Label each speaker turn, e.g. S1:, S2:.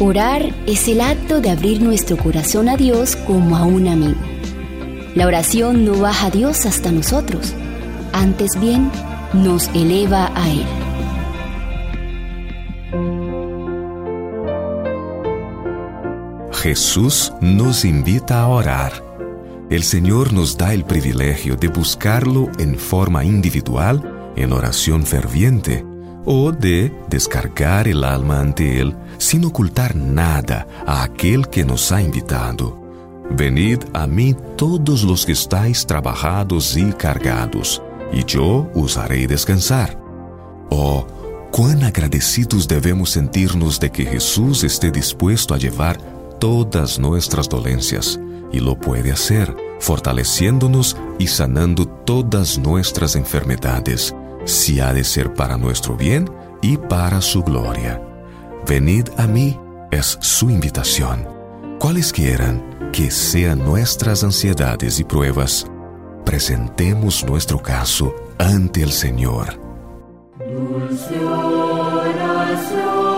S1: Orar es el acto de abrir nuestro corazón a Dios como a un amigo. La oración no baja a Dios hasta nosotros, antes bien nos eleva a Él.
S2: Jesús nos invita a orar. El Señor nos da el privilegio de buscarlo en forma individual, en oración ferviente, o de descargar el alma ante Él sin ocultar nada a aquel que nos ha invitado. Venid a mí todos los que estáis trabajados y cargados, y yo os haré descansar. Oh, cuán agradecidos debemos sentirnos de que Jesús esté dispuesto a llevar todas nuestras dolencias, y lo puede hacer, fortaleciéndonos y sanando todas nuestras enfermedades si ha de ser para nuestro bien y para su gloria. Venid a mí es su invitación. Cuales quieran que sean nuestras ansiedades y pruebas, presentemos nuestro caso ante el Señor. Dulce oración.